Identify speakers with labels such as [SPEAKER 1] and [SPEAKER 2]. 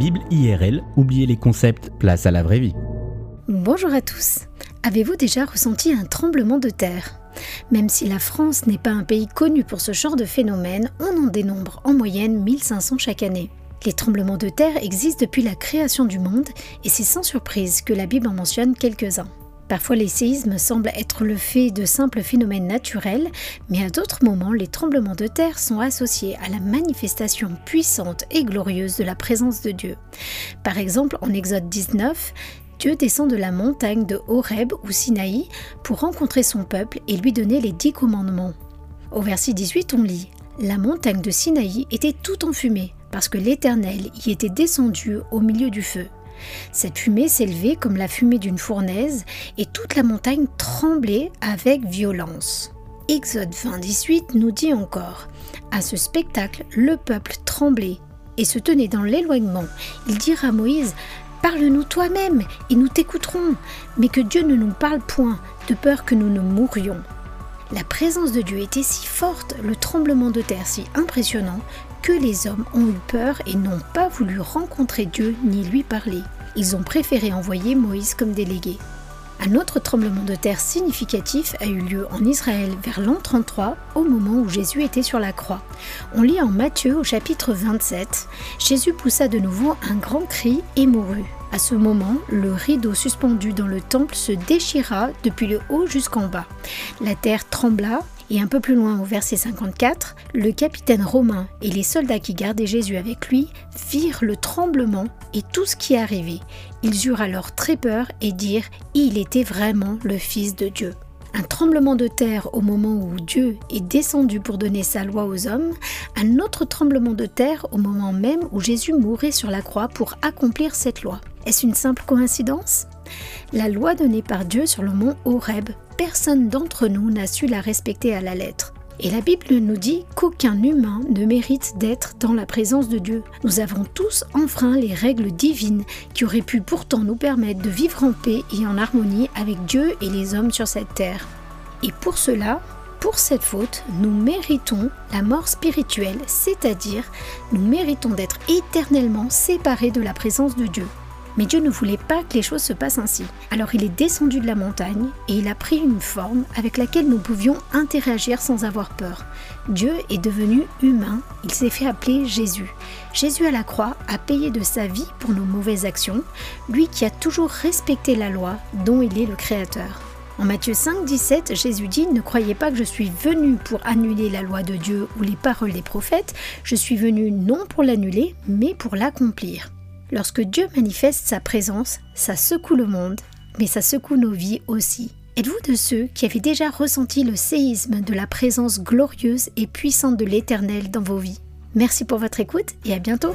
[SPEAKER 1] Bible IRL, oubliez les concepts, place à la vraie vie.
[SPEAKER 2] Bonjour à tous. Avez-vous déjà ressenti un tremblement de terre? Même si la France n'est pas un pays connu pour ce genre de phénomène, on en dénombre en moyenne 1500 chaque année. Les tremblements de terre existent depuis la création du monde et c'est sans surprise que la Bible en mentionne quelques-uns. Parfois les séismes semblent être le fait de simples phénomènes naturels, mais à d'autres moments les tremblements de terre sont associés à la manifestation puissante et glorieuse de la présence de Dieu. Par exemple en Exode 19, Dieu descend de la montagne de Horeb ou Sinaï pour rencontrer son peuple et lui donner les dix commandements. Au verset 18 on lit La montagne de Sinaï était tout en fumée parce que l'Éternel y était descendu au milieu du feu. Cette fumée s'élevait comme la fumée d'une fournaise et toute la montagne tremblait avec violence. Exode 20, nous dit encore À ce spectacle, le peuple tremblait et se tenait dans l'éloignement. Il dira à Moïse Parle-nous toi-même et nous t'écouterons, mais que Dieu ne nous parle point, de peur que nous ne mourions. La présence de Dieu était si forte, le tremblement de terre si impressionnant, que les hommes ont eu peur et n'ont pas voulu rencontrer Dieu ni lui parler. Ils ont préféré envoyer Moïse comme délégué. Un autre tremblement de terre significatif a eu lieu en Israël vers l'an 33, au moment où Jésus était sur la croix. On lit en Matthieu au chapitre 27, Jésus poussa de nouveau un grand cri et mourut. À ce moment, le rideau suspendu dans le temple se déchira depuis le haut jusqu'en bas. La terre trembla et un peu plus loin au verset 54, le capitaine romain et les soldats qui gardaient Jésus avec lui virent le tremblement et tout ce qui arrivait. Ils eurent alors très peur et dirent Il était vraiment le Fils de Dieu. Un tremblement de terre au moment où Dieu est descendu pour donner sa loi aux hommes, un autre tremblement de terre au moment même où Jésus mourait sur la croix pour accomplir cette loi. Est-ce une simple coïncidence? La loi donnée par Dieu sur le mont Horeb personne d'entre nous n'a su la respecter à la lettre. Et la Bible nous dit qu'aucun humain ne mérite d'être dans la présence de Dieu. Nous avons tous enfreint les règles divines qui auraient pu pourtant nous permettre de vivre en paix et en harmonie avec Dieu et les hommes sur cette terre. Et pour cela, pour cette faute, nous méritons la mort spirituelle, c'est-à-dire nous méritons d'être éternellement séparés de la présence de Dieu. Mais Dieu ne voulait pas que les choses se passent ainsi. Alors il est descendu de la montagne et il a pris une forme avec laquelle nous pouvions interagir sans avoir peur. Dieu est devenu humain, il s'est fait appeler Jésus. Jésus à la croix a payé de sa vie pour nos mauvaises actions, lui qui a toujours respecté la loi dont il est le créateur. En Matthieu 5, 17, Jésus dit Ne croyez pas que je suis venu pour annuler la loi de Dieu ou les paroles des prophètes, je suis venu non pour l'annuler, mais pour l'accomplir. Lorsque Dieu manifeste sa présence, ça secoue le monde, mais ça secoue nos vies aussi. Êtes-vous de ceux qui avaient déjà ressenti le séisme de la présence glorieuse et puissante de l'Éternel dans vos vies? Merci pour votre écoute et à bientôt